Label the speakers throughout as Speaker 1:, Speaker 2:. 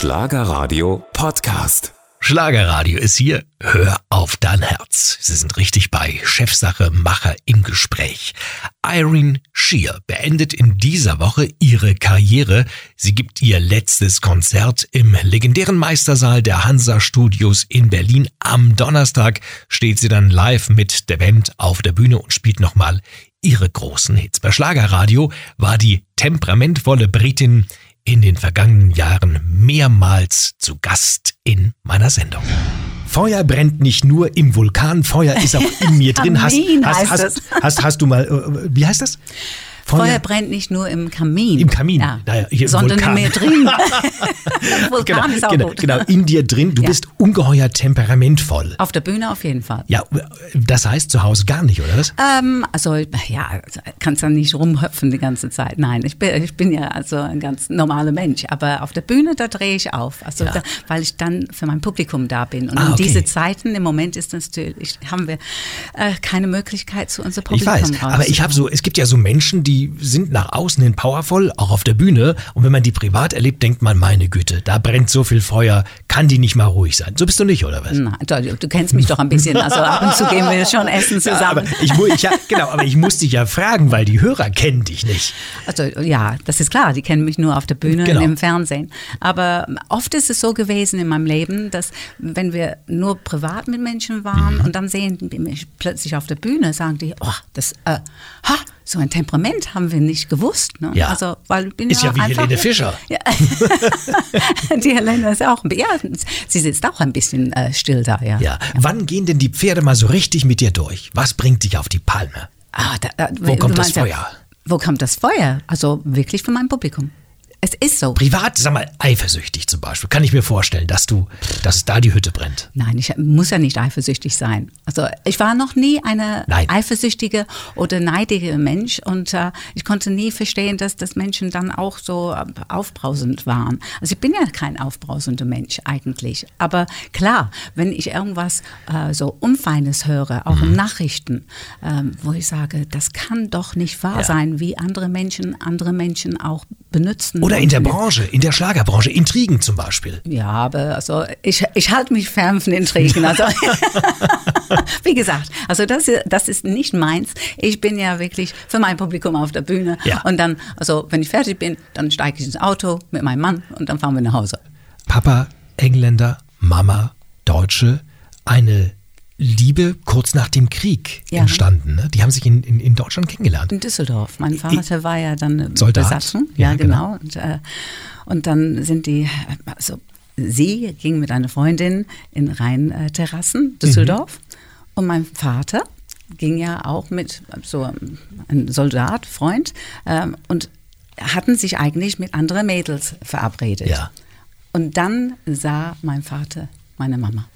Speaker 1: Schlagerradio Podcast.
Speaker 2: Schlagerradio ist hier. Hör auf dein Herz. Sie sind richtig bei Chefsache Macher im Gespräch. Irene Shear beendet in dieser Woche ihre Karriere. Sie gibt ihr letztes Konzert im legendären Meistersaal der Hansa Studios in Berlin. Am Donnerstag steht sie dann live mit der Band auf der Bühne und spielt nochmal ihre großen Hits. Bei Schlagerradio war die temperamentvolle Britin in den vergangenen Jahren mehrmals zu Gast in meiner Sendung. Feuer brennt nicht nur im Vulkan, Feuer ist auch in mir drin. Hast, hast, hast, hast, hast du mal, äh, wie heißt das?
Speaker 3: Feuer, brennt nicht nur im Kamin.
Speaker 2: Im Kamin.
Speaker 3: Ja.
Speaker 2: Naja, hier im
Speaker 3: sondern
Speaker 2: Vulkan.
Speaker 3: in mir drin. Vulkan
Speaker 2: Genau,
Speaker 3: ist auch
Speaker 2: genau,
Speaker 3: gut.
Speaker 2: genau, in dir drin. Du
Speaker 3: Ja.
Speaker 2: bist ungeheuer temperamentvoll.
Speaker 3: Auf der Bühne auf jeden Fall.
Speaker 2: Ja, das heißt zu Hause gar nicht, oder was?
Speaker 3: Ähm, also ja, kannst dann nicht rumhüpfen die ganze Zeit. Nein, ich bin, ich bin ja also ein ganz normaler Mensch. Aber auf der Bühne, da drehe ich auf. Also
Speaker 2: Ja.
Speaker 3: da, weil ich dann für mein Publikum da bin. Und
Speaker 2: Ah,
Speaker 3: in
Speaker 2: okay.
Speaker 3: diese Zeiten, im Moment ist das natürlich, haben wir äh, keine Möglichkeit zu unserem
Speaker 2: Ich
Speaker 3: Publikum
Speaker 2: weiß, aber ich habe so, es gibt ja so Menschen, die sind nach außen hin powerful, auch auf der Bühne. Und wenn man die privat erlebt, denkt man, meine Güte, da brennt so viel Feuer, kann die nicht mal ruhig sein. So bist du nicht, oder was?
Speaker 3: Nein, du, du kennst mich doch ein bisschen. Also ab und zu gehen wir schon essen
Speaker 2: Ja, aber
Speaker 3: zusammen.
Speaker 2: ich, ich, ja, genau, aber ich muss dich ja fragen, weil die Hörer kennen dich nicht.
Speaker 3: Also ja, das ist klar, die kennen mich nur auf der Bühne
Speaker 2: Genau.
Speaker 3: und im Fernsehen. Aber oft ist es so gewesen in meinem Leben, dass wenn wir nur privat mit Menschen waren
Speaker 2: Mhm.
Speaker 3: und dann sehen die mich plötzlich auf der Bühne, sagen die, oh, das, äh, ha, so ein Temperament haben wir nicht gewusst. Ne?
Speaker 2: Ja.
Speaker 3: Also, weil ich bin
Speaker 2: Ist ja wie
Speaker 3: einfach,
Speaker 2: Helene Fischer.
Speaker 3: Ja. die Helene ist auch, ein ja, sie sitzt auch ein bisschen äh, still da, ja.
Speaker 2: Ja. Wann gehen denn die Pferde mal so richtig mit dir durch? Was bringt dich auf die Palme?
Speaker 3: Ah, da, da,
Speaker 2: Wo
Speaker 3: du
Speaker 2: kommt das
Speaker 3: ja,
Speaker 2: Feuer?
Speaker 3: Wo kommt das Feuer? Also wirklich von meinem Publikum. Es ist so.
Speaker 2: Privat, sag mal, eifersüchtig zum Beispiel. Kann ich mir vorstellen, dass du, dass da die Hütte brennt.
Speaker 3: Nein, ich muss ja nicht eifersüchtig sein. Also ich war noch nie eine
Speaker 2: Nein.
Speaker 3: eifersüchtige oder neidige Mensch und äh, ich konnte nie verstehen, dass das Menschen dann auch so äh, aufbrausend waren. Also ich bin ja kein aufbrausender Mensch eigentlich. Aber klar, wenn ich irgendwas äh, so Unfeines höre, auch
Speaker 2: Mhm.
Speaker 3: in Nachrichten, ähm, wo ich sage, das kann doch nicht wahr
Speaker 2: Ja.
Speaker 3: sein, wie andere Menschen andere Menschen auch benutzen.
Speaker 2: Oder in der Branche, in der Schlagerbranche, Intrigen zum Beispiel.
Speaker 3: ja, aber also ich, ich halte mich fern von Intrigen. Also wie gesagt, also das, ist- das ist nicht meins. Ich bin ja wirklich für mein Publikum auf der Bühne.
Speaker 2: Ja.
Speaker 3: Und dann, also wenn ich fertig bin, dann steige ich ins Auto mit meinem Mann und dann fahren wir nach Hause.
Speaker 2: Papa Engländer, Mama Deutsche, eine Liebe kurz nach dem Krieg
Speaker 3: Ja.
Speaker 2: entstanden. Ne? Die haben sich in, in, in Deutschland kennengelernt.
Speaker 3: In Düsseldorf. Mein Vater war ja dann äh,
Speaker 2: Soldat.
Speaker 3: Besatzung.
Speaker 2: Ja,
Speaker 3: Ja,
Speaker 2: genau.
Speaker 3: genau. Und, äh, und dann sind die, äh, also sie ging mit einer Freundin in Rheinterrassen, Düsseldorf. Und mein Vater ging ja auch mit so einem Soldat, Freund, ähm, und hatten sich eigentlich mit anderen Mädels verabredet.
Speaker 2: Ja.
Speaker 3: Und dann sah mein Vater meine Mama.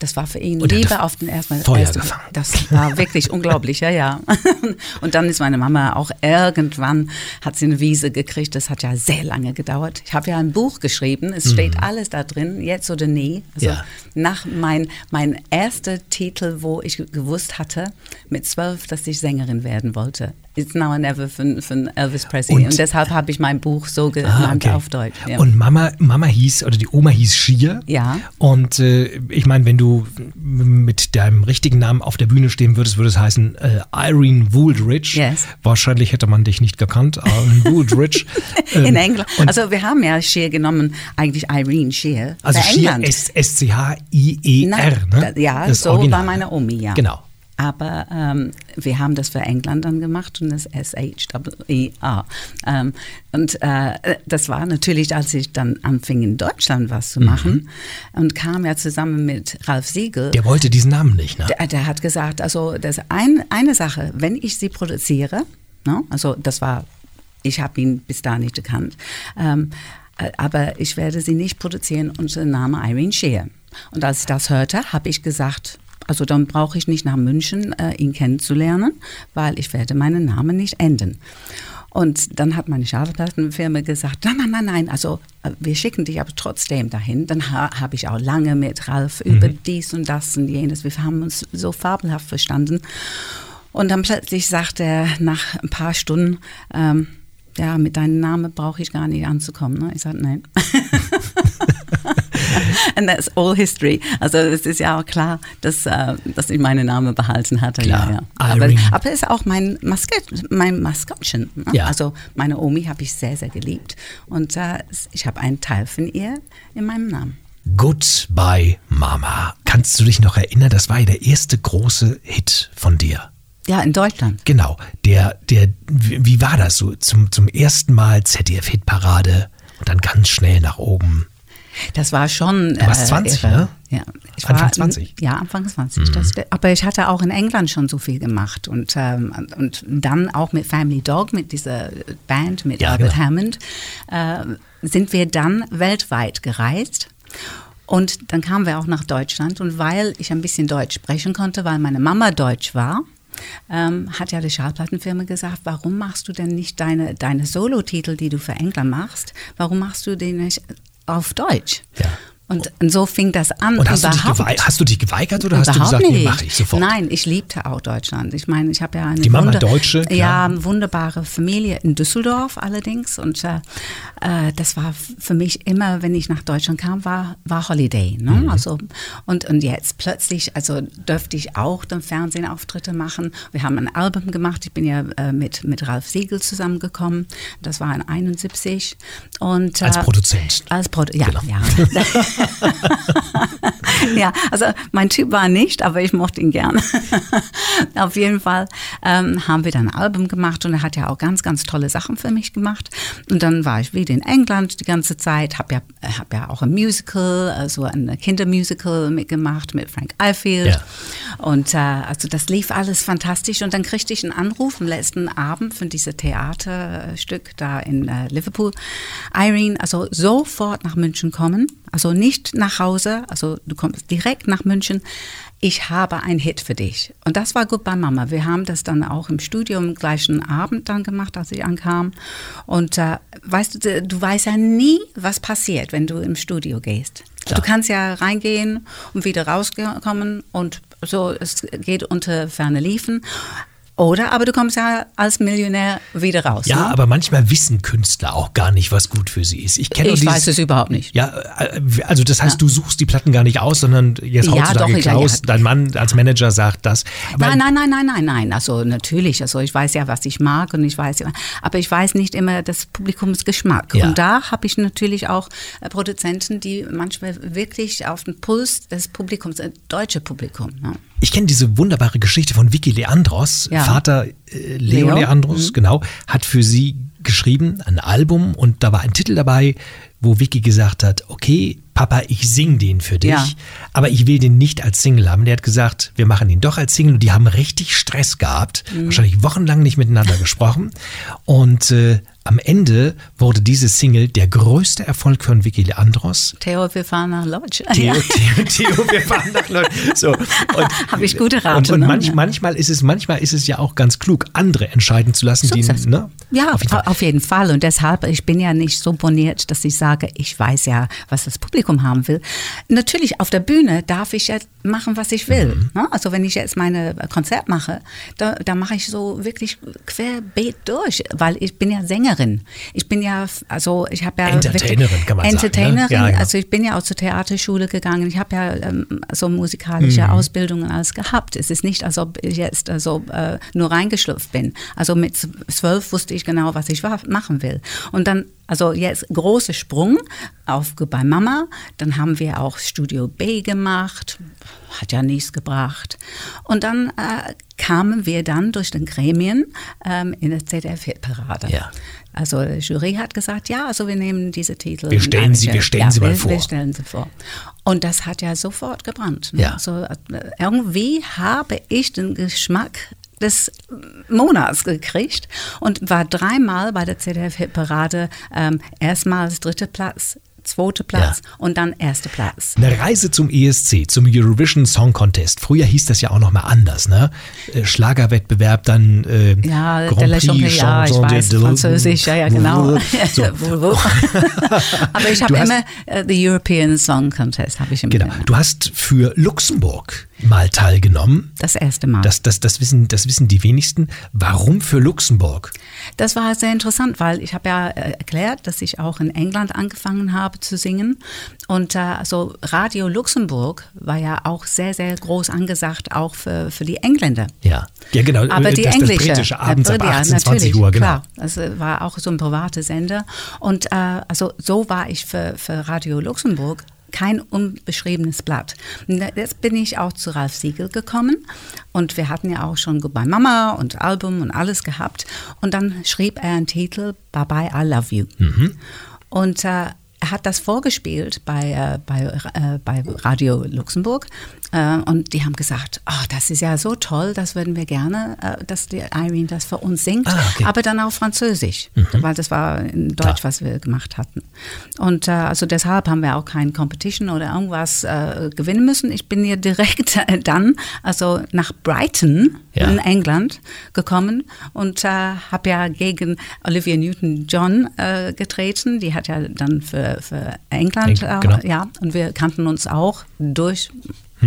Speaker 3: Das war für ihn
Speaker 2: Und
Speaker 3: Liebe auf den ersten
Speaker 2: Feuer
Speaker 3: ersten-
Speaker 2: gefangen.
Speaker 3: Das war wirklich unglaublich, ja, ja. Und dann ist meine Mama auch irgendwann, hat sie eine Wiese gekriegt. Das hat ja sehr lange gedauert. Ich habe ja ein Buch geschrieben. Es steht alles da drin, jetzt oder nie. Also
Speaker 2: Mhm. Ja.
Speaker 3: nach mein, mein erster Titel, wo ich gewusst hatte, mit zwölf, dass ich Sängerin werden wollte. It's Now or Never von, von Elvis Presley.
Speaker 2: Und-
Speaker 3: Und, deshalb habe ich mein Buch so
Speaker 2: Ah,
Speaker 3: genannt
Speaker 2: okay.
Speaker 3: auf Deutsch. Ja.
Speaker 2: Und Mama, Mama hieß, oder die Oma hieß Schier.
Speaker 3: Ja.
Speaker 2: Und äh, ich meine, wenn du mit deinem richtigen Namen auf der Bühne stehen würdest, würde es heißen äh, Irene Wooldridge.
Speaker 3: Yes.
Speaker 2: Wahrscheinlich hätte man dich nicht gekannt, Irene Wooldridge.
Speaker 3: in
Speaker 2: Ähm,
Speaker 3: England.
Speaker 2: und-
Speaker 3: Also wir haben ja Shear genommen, eigentlich Irene Shear.
Speaker 2: Also Schier,
Speaker 3: England.
Speaker 2: S- S-C-H-I-E-R. Ne?
Speaker 3: ja,
Speaker 2: Das
Speaker 3: so
Speaker 2: Original.
Speaker 3: war meine Omi, ja.
Speaker 2: Genau.
Speaker 3: Aber ähm, wir haben das für England dann gemacht und das S-H-E-A. Ähm, und äh, das war natürlich, als ich dann anfing in Deutschland was zu machen und kam ja zusammen mit Ralf Siegel.
Speaker 2: Mhm. Der wollte diesen Namen nicht, ne?
Speaker 3: Der, der hat gesagt, also das ein, eine Sache, wenn ich sie produziere, ne, also das war, ich habe ihn bis da nicht gekannt, ähm, äh, aber ich werde sie nicht produzieren unter dem Namen Irene Shear. Und als ich das hörte, habe ich gesagt, also dann brauche ich nicht nach München, äh, ihn kennenzulernen, weil ich werde meinen Namen nicht ändern. Und dann hat meine Schallplattenfirma gesagt, nein, nein, nein, nein, also äh, wir schicken dich aber trotzdem dahin. Dann ha, habe ich auch lange mit Ralf über dies und das und jenes. Wir haben uns so fabelhaft verstanden. Und dann plötzlich sagt er nach ein paar Stunden, ähm, ja, mit deinem Namen brauche ich gar nicht anzukommen. Ne? Ich sagte, nein. And that's all history. Also es ist ja auch klar, dass, äh, dass ich meinen Namen behalten hatte.
Speaker 2: Klar.
Speaker 3: Ja, ja. Aber, aber es ist auch mein, Maskott, mein Maskottchen. Ne?
Speaker 2: Ja.
Speaker 3: Also meine Omi habe ich sehr, sehr geliebt. Und äh, ich habe einen Teil von ihr in meinem Namen.
Speaker 2: Goodbye Mama. Kannst du dich noch erinnern, das war ja der erste große Hit von dir.
Speaker 3: Ja, in Deutschland.
Speaker 2: Genau, der, der, wie wie war das so? Zum, zum ersten Mal ZDF-Hitparade und dann ganz schnell nach oben.
Speaker 3: Das war schon.
Speaker 2: Du warst 20,
Speaker 3: irre.
Speaker 2: ne?
Speaker 3: Ja, ich
Speaker 2: Anfang
Speaker 3: war,
Speaker 2: 20?
Speaker 3: Ja, Anfang 20. Das, aber ich hatte auch in England schon so viel gemacht und, ähm, und dann auch mit Family Dog, mit dieser Band, mit
Speaker 2: Ja,
Speaker 3: Albert
Speaker 2: genau.
Speaker 3: Hammond, äh, sind wir dann weltweit gereist. Und dann kamen wir auch nach Deutschland und weil ich ein bisschen Deutsch sprechen konnte, weil meine Mama Deutsch war, ähm, hat ja die Schallplattenfirma gesagt, warum machst du denn nicht deine, deine Solo-Titel, die du für England machst, warum machst du die nicht auf Deutsch?
Speaker 2: Ja.
Speaker 3: Und, so fing das an.
Speaker 2: Und hast du, dich
Speaker 3: überhaupt.
Speaker 2: hast du dich geweigert oder hast du
Speaker 3: Überhaupt
Speaker 2: gesagt, nee,
Speaker 3: nicht.
Speaker 2: mach ich sofort?
Speaker 3: Nein, ich liebte auch Deutschland. Ich meine, ich habe ja eine
Speaker 2: Die Mama
Speaker 3: wunder-
Speaker 2: Deutsche, klar.
Speaker 3: ja, wunderbare Familie in Düsseldorf allerdings. Und äh, äh, das war für mich immer, wenn ich nach Deutschland kam, war, war Holiday. Ne?
Speaker 2: Mhm.
Speaker 3: Also, und, und jetzt plötzlich, also dürfte ich auch dann Fernsehauftritte machen. Wir haben ein Album gemacht. Ich bin ja äh, mit, mit Ralf Siegel zusammengekommen. Das war in 71. Und,
Speaker 2: Als
Speaker 3: äh,
Speaker 2: Produzent.
Speaker 3: Als Produ ja,
Speaker 2: Genau.
Speaker 3: ja. ja, also mein Typ war nicht, aber ich mochte ihn gern. Auf jeden Fall ähm, haben wir dann ein Album gemacht und er hat ja auch ganz, ganz tolle Sachen für mich gemacht. Und dann war ich wieder in England die ganze Zeit, habe ja, hab ja auch ein Musical, also ein Kindermusical mitgemacht mit Frank Ifield.
Speaker 2: Ja.
Speaker 3: Und äh, also das lief alles fantastisch und dann kriegte ich einen Anruf am letzten Abend von diesem Theaterstück da in äh, Liverpool. Irene, also sofort nach München kommen, also nicht nach Hause, also du kommst direkt nach München. Ich habe einen Hit für dich. Und das war gut bei Mama. Wir haben das dann auch im Studio am gleichen Abend dann gemacht, als ich ankam. Und äh, weißt du, du weißt ja nie, was passiert, wenn du im Studio gehst.
Speaker 2: Klar.
Speaker 3: Du kannst ja reingehen und wieder rauskommen und so, es geht unter ferne Liefen. Oder aber du kommst ja als Millionär wieder raus.
Speaker 2: Ja,
Speaker 3: ne?
Speaker 2: aber manchmal wissen Künstler auch gar nicht, was gut für sie ist. Ich kenne
Speaker 3: ich
Speaker 2: dieses,
Speaker 3: weiß es überhaupt nicht.
Speaker 2: Ja, äh, also das heißt, du suchst die Platten gar nicht aus, sondern jetzt
Speaker 3: Ja,
Speaker 2: heutzutage
Speaker 3: doch, ja,
Speaker 2: Klaus,
Speaker 3: ja.
Speaker 2: dein Mann als Manager sagt das. Aber
Speaker 3: Nein, nein, nein, nein, nein, nein. Also natürlich, also ich weiß ja, was ich mag und ich weiß ja, aber ich weiß nicht immer das Publikumsgeschmack.
Speaker 2: Ja.
Speaker 3: Und da habe ich natürlich auch äh, Produzenten, die manchmal wirklich auf den Puls des Publikums, äh, deutsche Publikum. Ne?
Speaker 2: Ich kenne diese wunderbare Geschichte von Vicky Leandros.
Speaker 3: Ja.
Speaker 2: Vater äh, Leo,
Speaker 3: Leo.
Speaker 2: Leandros, genau, hat für sie geschrieben, ein Album und da war ein Titel dabei, wo Vicky gesagt hat, okay, Papa, ich sing den für dich,
Speaker 3: Ja.
Speaker 2: aber ich will den nicht als Single haben. Der hat gesagt, wir machen ihn doch als Single und die haben richtig Stress gehabt,
Speaker 3: Mhm.
Speaker 2: wahrscheinlich wochenlang nicht miteinander gesprochen und äh, am Ende wurde diese Single der größte Erfolg von Vicky Leandros.
Speaker 3: Theo, wir fahren nach Lodge.
Speaker 2: Theo. Theo, Theo, wir fahren nach Leute. So, und,
Speaker 3: Hab ich gut erraten,
Speaker 2: Und, und manch,
Speaker 3: Ja.
Speaker 2: manchmal ist es, manchmal ist es ja auch ganz klug, andere entscheiden zu lassen, die, ne?
Speaker 3: Ja,
Speaker 2: Auf jeden Fall.
Speaker 3: auf jeden Fall. Und deshalb, ich bin ja nicht so boniert, dass ich sage, ich weiß ja, was das Publikum haben will. Natürlich, auf der Bühne darf ich ja machen, was ich will.
Speaker 2: Mhm.
Speaker 3: ne? Also wenn ich jetzt meine Konzert mache, da, da mache ich so wirklich querbeet durch, weil ich bin ja Sängerin. Ich bin ja, also ich habe ja...
Speaker 2: Entertainerin, kann man sagen, ne?
Speaker 3: Entertainerin,
Speaker 2: Ja, genau.
Speaker 3: also ich bin ja auch zur Theaterschule gegangen. Ich habe ja ähm, so musikalische
Speaker 2: Mhm.
Speaker 3: Ausbildungen alles gehabt. Es ist nicht, als ob ich jetzt also, äh, nur reingeschlüpft bin. Also mit zwölf wusste ich genau, was ich machen will. Und dann, also jetzt großer Sprung auf Goodbye Mama. Dann haben wir auch Studio B gemacht. Hat ja nichts gebracht. Und dann äh, kamen wir dann durch den Gremien ähm, in der ZDF-Hitparade.
Speaker 2: Ja.
Speaker 3: Also die Jury hat gesagt, ja, also wir nehmen diese Titel.
Speaker 2: Wir stellen sie- wir stellen
Speaker 3: ja,
Speaker 2: sie mal
Speaker 3: wir,
Speaker 2: vor.
Speaker 3: Wir stellen sie vor. Und das hat ja sofort gebrannt. Ne?
Speaker 2: Ja.
Speaker 3: Also, äh, irgendwie habe ich den Geschmack des Monats gekriegt und war dreimal bei der ZDF-Hitparade ähm, erstmals dritter Platz, zweiter Platz und dann erster Platz.
Speaker 2: Eine Reise zum ESC, zum Eurovision Song Contest. Früher hieß das ja auch noch mal anders, ne? Äh, Schlagerwettbewerb, dann äh,
Speaker 3: Ja,
Speaker 2: Grand Prix,
Speaker 3: Champion, ja, ich weiß,
Speaker 2: de-
Speaker 3: Französisch, ja, ja, genau.
Speaker 2: So.
Speaker 3: Aber ich habe immer äh, the European Song Contest, habe ich immer
Speaker 2: Genau. Du hast für Luxemburg mal teilgenommen.
Speaker 3: Das erste Mal.
Speaker 2: Das, das, das, wissen, das wissen die wenigsten. Warum für Luxemburg?
Speaker 3: Das war sehr interessant, weil ich habe ja äh, erklärt, dass ich auch in England angefangen habe zu singen. Und äh, also Radio Luxemburg war ja auch sehr, sehr groß angesagt, auch für, für die Engländer.
Speaker 2: Ja, ja genau.
Speaker 3: Aber die
Speaker 2: das,
Speaker 3: englische.
Speaker 2: Das britische abends ab
Speaker 3: ja,
Speaker 2: 18, 20
Speaker 3: natürlich,
Speaker 2: Uhr, genau.
Speaker 3: Klar, das war auch so ein privater Sender. Und äh, also so war ich für, für Radio Luxemburg kein unbeschriebenes Blatt. Und Jetzt bin ich auch zu Ralf Siegel gekommen und wir hatten ja auch schon Goodbye Mama und Album und alles gehabt. Und dann schrieb er einen Titel Bye Bye I Love You. Und äh, er hat das vorgespielt bei, äh, bei, äh, bei Radio Luxemburg äh, und die haben gesagt, oh, das ist ja so toll, das würden wir gerne, äh, dass die Irene das für uns singt,
Speaker 2: Ah, okay.
Speaker 3: aber dann auf Französisch, weil das war in Deutsch,
Speaker 2: Klar.
Speaker 3: was wir gemacht hatten. Und äh, also deshalb haben wir auch kein Competition oder irgendwas äh, gewinnen müssen. Ich bin hier direkt dann, also nach Brighton
Speaker 2: Ja.
Speaker 3: in England gekommen und habe ja gegen Olivia Newton-John getreten. Die hat ja dann für, für England,
Speaker 2: Eng- genau.
Speaker 3: ja, und wir kannten uns auch durch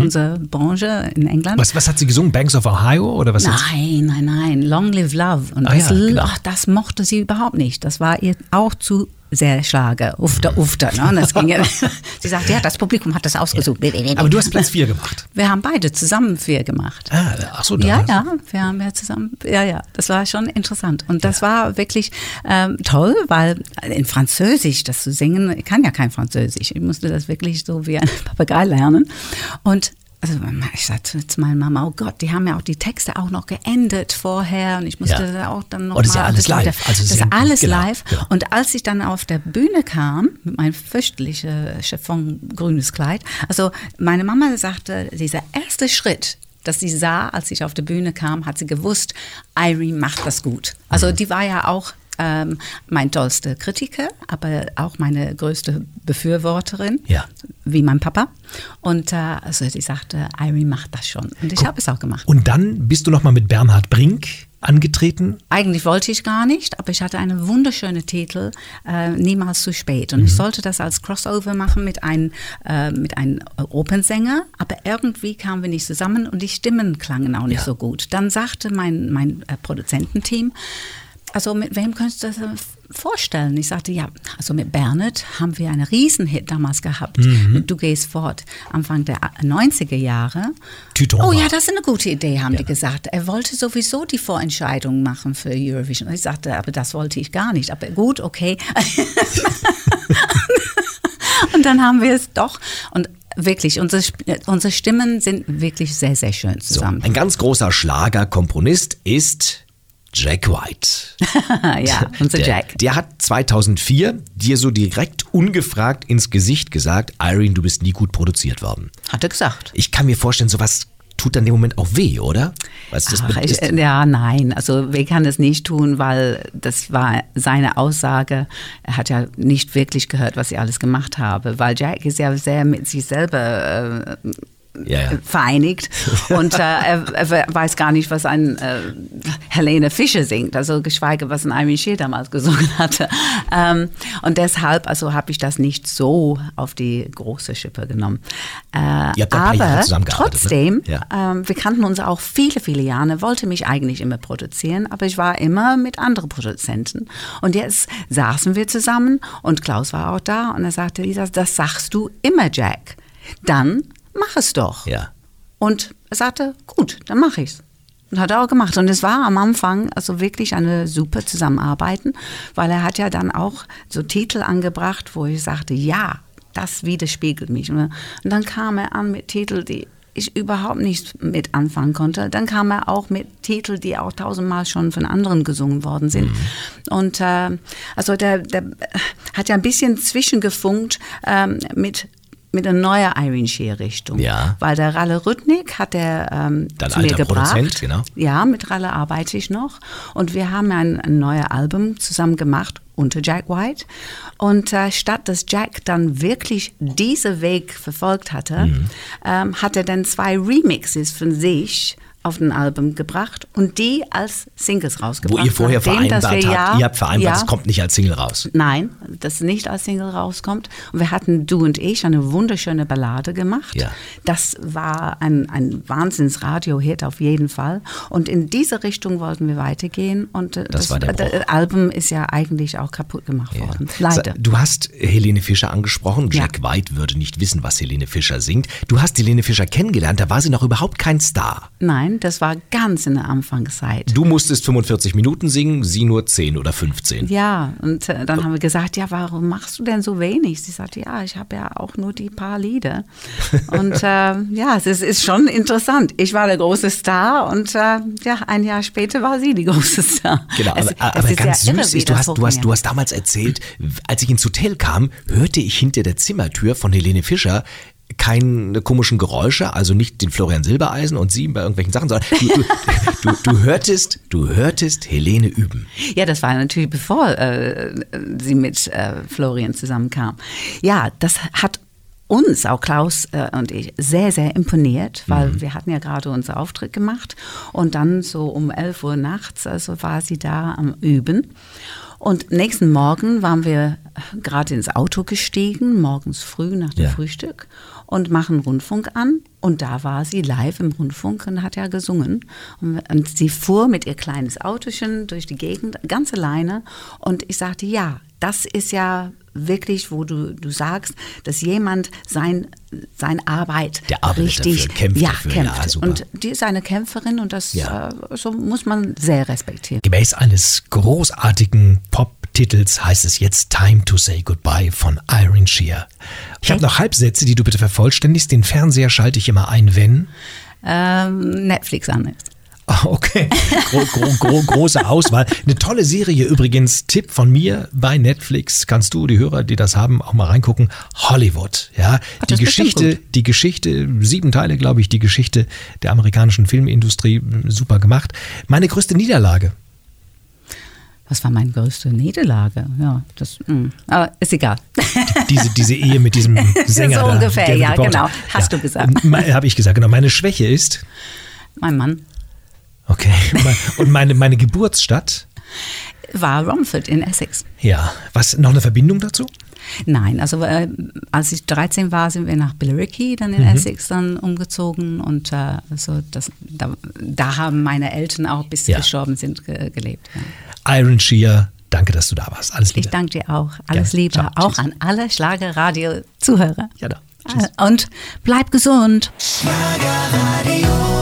Speaker 3: unsere Branche in England.
Speaker 2: Mhm. Was, was hat sie gesungen? Banks of Ohio oder was?
Speaker 3: Nein, nein, nein. Long Live Love. Und
Speaker 2: Ah
Speaker 3: das,
Speaker 2: ja, genau.
Speaker 3: ach, das mochte sie überhaupt nicht. Das war ihr auch zu sehr Schlager. Ufter, ufter. Ne? Das ging ja, sie sagt, ja, das Publikum hat das ausgesucht.
Speaker 2: Aber du hast Platz 4 gemacht.
Speaker 3: Wir haben beide zusammen vier gemacht.
Speaker 2: Ah, ach so, da
Speaker 3: Ja, ja, wir haben ja zusammen, ja, ja, das war schon interessant. Und das war wirklich ähm, toll, weil in Französisch das zu singen, ich kann ja kein Französisch. Ich musste das wirklich so wie ein Papagei lernen. Und also ich sagte zu meiner Mama, oh Gott, die haben ja auch die Texte auch noch geendet vorher und ich musste
Speaker 2: Ja.
Speaker 3: auch dann noch
Speaker 2: Oh, das ist ja
Speaker 3: mal
Speaker 2: alles live. Also
Speaker 3: das ist alles
Speaker 2: genau,
Speaker 3: live.
Speaker 2: genau.
Speaker 3: Und als ich dann auf der Bühne kam, mit meinem fürchterlichen Chiffon grünes Kleid, also meine Mama sagte, dieser erste Schritt, dass sie sah, als ich auf der Bühne kam, hat sie gewusst, Irene macht das gut.
Speaker 2: Mhm.
Speaker 3: Also die war ja auch ähm, mein tollster Kritiker, aber auch meine größte Befürworterin,
Speaker 2: Ja.
Speaker 3: wie mein Papa. Und äh, also sie sagte, Irene macht das schon. Und ich habe es auch gemacht.
Speaker 2: Und dann bist du nochmal mit Bernhard Brink angetreten.
Speaker 3: Eigentlich wollte ich gar nicht, aber ich hatte einen wunderschönen Titel, äh, Niemals zu spät. Und ich sollte das als Crossover machen mit einem, äh, mit einem Opernsänger, aber irgendwie kamen wir nicht zusammen und die Stimmen klangen auch nicht
Speaker 2: Ja.
Speaker 3: so gut. Dann sagte mein, mein äh, Produzententeam, also mit wem könntest du das äh, vorstellen? Ich sagte, ja, also mit Bernhard haben wir einen Riesenhit damals gehabt. Mit Du gehst fort, Anfang der 90er Jahre.
Speaker 2: Tüton
Speaker 3: Oh ja, das ist eine gute Idee, haben die gesagt. Er wollte sowieso die Vorentscheidung machen für Eurovision. Ich sagte, aber das wollte ich gar nicht. Aber gut, okay. und dann haben wir es doch. Und wirklich, unsere, unsere Stimmen sind wirklich sehr, sehr schön
Speaker 2: So,
Speaker 3: zusammen.
Speaker 2: ein ganz großer Schlagerkomponist ist Jack White.
Speaker 3: ja, unser Jack.
Speaker 2: der hat 2004 dir so direkt ungefragt ins Gesicht gesagt, Irene, du bist nie gut produziert worden.
Speaker 3: Hat er gesagt.
Speaker 2: Ich kann mir vorstellen, sowas tut dann im Moment auch weh, oder? Weißt, du, das
Speaker 3: Ach, ich,
Speaker 2: ist,
Speaker 3: ja, nein, also wir kann es nicht tun, weil das war seine Aussage. Er hat ja nicht wirklich gehört, was ich alles gemacht habe, weil Jack ist ja sehr mit sich selber äh,
Speaker 2: ja, ja.
Speaker 3: vereinigt und äh, er, weiß gar nicht, was ein äh, Helene Fischer singt, also geschweige, was ein Irene Shear damals gesungen hatte. Ähm, und deshalb, also habe ich das nicht so auf die große Schippe genommen. Äh, aber
Speaker 2: ne?
Speaker 3: trotzdem,
Speaker 2: Ja.
Speaker 3: ähm, wir kannten uns auch viele, viele Jahre, wollte mich eigentlich immer produzieren, aber ich war immer mit anderen Produzenten. Und jetzt saßen wir zusammen und Klaus war auch da und er sagte, Lisa, das sagst du immer, Jack. Dann mach es doch.
Speaker 2: Ja.
Speaker 3: Und er sagte, gut, dann mache ich's. Und hat er auch gemacht. Und es war am Anfang also wirklich eine super Zusammenarbeiten, weil er hat ja dann auch so Titel angebracht, wo ich sagte, ja, das widerspiegelt mich. Und dann kam er an mit Titeln, die ich überhaupt nicht mit anfangen konnte. Dann kam er auch mit Titeln, die auch tausendmal schon von anderen gesungen worden sind. Und äh, also der, der hat ja ein bisschen zwischengefunkt ähm, mit mit einer neuen Irene Shear-Richtung.
Speaker 2: Ja.
Speaker 3: Weil der Ralle Rüttnick hat er ähm,
Speaker 2: Dein
Speaker 3: zu mir
Speaker 2: alter
Speaker 3: gebracht.
Speaker 2: Produzent, genau.
Speaker 3: Ja, mit Ralle arbeite ich noch. Und wir haben ein, ein neues Album zusammen gemacht unter Jack White. Und äh, statt dass Jack dann wirklich diesen Weg verfolgt hatte,
Speaker 2: Mhm.
Speaker 3: ähm, hat er dann zwei Remixes von sich auf ein Album gebracht und die als Singles rausgebracht.
Speaker 2: Wo ihr vorher
Speaker 3: nachdem,
Speaker 2: vereinbart
Speaker 3: wir
Speaker 2: habt,
Speaker 3: ja-
Speaker 2: ihr habt vereinbart,
Speaker 3: ja,
Speaker 2: es kommt nicht als Single raus.
Speaker 3: Nein, das nicht als Single rauskommt. Und wir hatten, du und ich, eine wunderschöne Ballade gemacht.
Speaker 2: Ja.
Speaker 3: Das war ein, ein Wahnsinns-Radio-Hit auf jeden Fall. Und in diese Richtung wollten wir weitergehen. Und äh,
Speaker 2: Das war der Bruch.
Speaker 3: äh, Album ist ja eigentlich auch kaputt gemacht worden. Leider.
Speaker 2: Du hast Helene Fischer angesprochen.
Speaker 3: Ja.
Speaker 2: Jack White würde nicht wissen, was Helene Fischer singt. Du hast Helene Fischer kennengelernt, da war sie noch überhaupt kein Star.
Speaker 3: Nein, das war ganz in der Anfangszeit.
Speaker 2: Du musstest 45 Minuten singen, sie nur 10 oder 15.
Speaker 3: Ja, und äh, dann haben wir gesagt, ja, warum machst du denn so wenig? Sie sagte, ja, ich habe ja auch nur die paar Lieder. Und äh, ja, es ist, ist schon interessant. Ich war der große Star und äh, ja, ein Jahr später war sie die große Star.
Speaker 2: Genau,
Speaker 3: Es-
Speaker 2: aber,
Speaker 3: es
Speaker 2: aber
Speaker 3: ist
Speaker 2: ganz
Speaker 3: ja
Speaker 2: süß ist, du hast, du, hast, du hast damals erzählt, als ich ins Hotel kam, hörte ich hinter der Zimmertür von Helene Fischer keine komischen Geräusche, also nicht den Florian Silbereisen und sie bei irgendwelchen Sachen, sondern du, du, du, du hörtest, du hörtest Helene üben.
Speaker 3: Ja, das war natürlich bevor äh, sie mit äh, Florian zusammenkam. Ja, das hat uns, auch Klaus äh, und ich, sehr, sehr imponiert, weil wir hatten ja gerade unseren Auftritt gemacht und dann so um 11 Uhr nachts, also war sie da am Üben. Und nächsten Morgen waren wir gerade ins Auto gestiegen, morgens früh nach dem
Speaker 2: Ja.
Speaker 3: Frühstück und machen Rundfunk an. Und da war sie live im Rundfunk und hat ja gesungen. Und, und sie fuhr mit ihr kleines Autochen durch die Gegend, ganz alleine. Und ich sagte, ja, das ist ja wirklich, wo du, du sagst, dass jemand sein, seine Arbeit
Speaker 2: Der arbeitet
Speaker 3: richtig
Speaker 2: dafür, kämpft
Speaker 3: ja,
Speaker 2: dafür, ja,
Speaker 3: kämpft.
Speaker 2: super.
Speaker 3: und die ist eine Kämpferin und das
Speaker 2: Ja.
Speaker 3: äh, so muss man sehr respektieren.
Speaker 2: Gemäß eines großartigen Pop-Titels heißt es jetzt Time to Say Goodbye von Irene Shear. Ich habe noch Halbsätze, die du bitte vervollständigst. Den Fernseher schalte ich immer ein, wenn.
Speaker 3: Ähm, Netflix an ist.
Speaker 2: Ah, Okay, gro gro gro große Auswahl. Eine tolle Serie übrigens. Tipp von mir bei Netflix. Kannst du, die Hörer, die das haben, auch mal reingucken. Hollywood. Ja, die
Speaker 3: ist bestimmt
Speaker 2: Geschichte, die Geschichte, sieben Teile, glaube ich, die Geschichte der amerikanischen Filmindustrie. Super gemacht. Meine größte Niederlage.
Speaker 3: Was war meine größte Niederlage? Ja, das, mh. aber ist egal.
Speaker 2: Diese, diese Ehe mit diesem Sänger.
Speaker 3: So
Speaker 2: da,
Speaker 3: ungefähr,
Speaker 2: David
Speaker 3: ja,
Speaker 2: Porter.
Speaker 3: genau. Hast du gesagt.
Speaker 2: Habe ich gesagt, genau. Meine Schwäche ist,
Speaker 3: mein Mann
Speaker 2: okay, und meine, meine Geburtsstadt,
Speaker 3: war Romford in Essex.
Speaker 2: ja, was, noch eine Verbindung dazu?
Speaker 3: Nein, also äh, als ich 13 war, sind wir nach Billericay, dann in Essex dann umgezogen und äh, also das, da, da haben meine Eltern auch bis sie
Speaker 2: Ja.
Speaker 3: gestorben sind ge gelebt. Ja.
Speaker 2: Iron Shear, danke, dass du da warst. Alles Liebe.
Speaker 3: Ich danke dir auch. Alles
Speaker 2: Gerne.
Speaker 3: Liebe,
Speaker 2: Ciao.
Speaker 3: auch
Speaker 2: Tschüss.
Speaker 3: an alle Schlagerradio-Zuhörer.
Speaker 2: Ja, da. Tschüss.
Speaker 3: Und bleib gesund.
Speaker 1: Schlagerradio.